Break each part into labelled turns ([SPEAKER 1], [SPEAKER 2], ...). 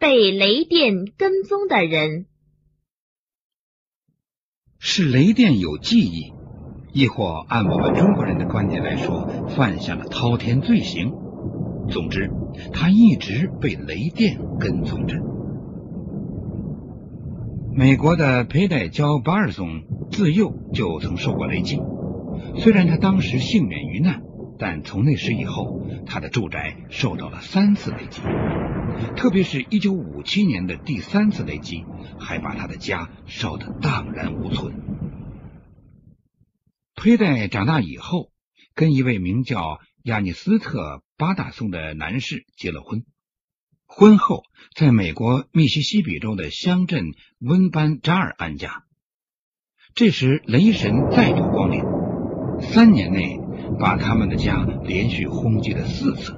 [SPEAKER 1] 被雷电跟踪的人。
[SPEAKER 2] 是雷电有记忆，亦或按我们中国人的观点来说，犯下了滔天罪行。总之，他一直被雷电跟踪着。美国的佩戴焦巴尔松自幼就曾受过雷击，虽然他当时幸免于难，但从那时以后，他的住宅受到了三次雷击，特别是一九五七年的第三次雷击，还把他的家烧得荡然无存。佩戴长大以后，跟一位名叫亚尼斯特。巴达松的男士结了婚，婚后在美国密西西比州的乡镇温班扎尔安家。这时雷神再度光临，三年内把他们的家连续轰击了四次。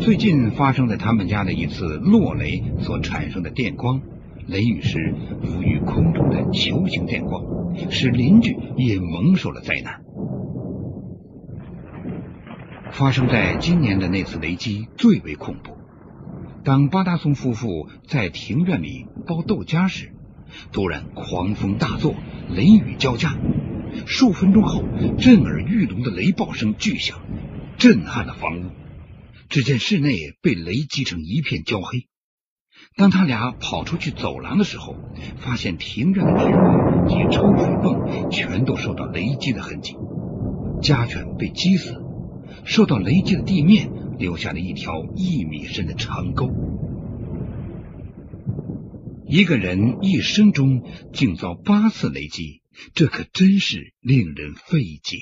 [SPEAKER 2] 最近发生在他们家的一次落雷所产生的电光，雷雨时浮于空中的球形电光，使邻居也蒙受了灾难。发生在今年的那次雷击最为恐怖。当巴达松夫妇在庭院里包豆荚时，突然狂风大作，雷雨交加。数分钟后，震耳欲聋的雷暴声巨响，震撼了房屋。只见室内被雷击成一片焦黑。当他俩跑出去走廊的时候，发现庭院的铁门及抽水泵全都受到雷击的痕迹，家犬被击死。受到雷击的地面留下了一条一米深的长沟。一个人一生中竟遭八次雷击，这可真是令人费解。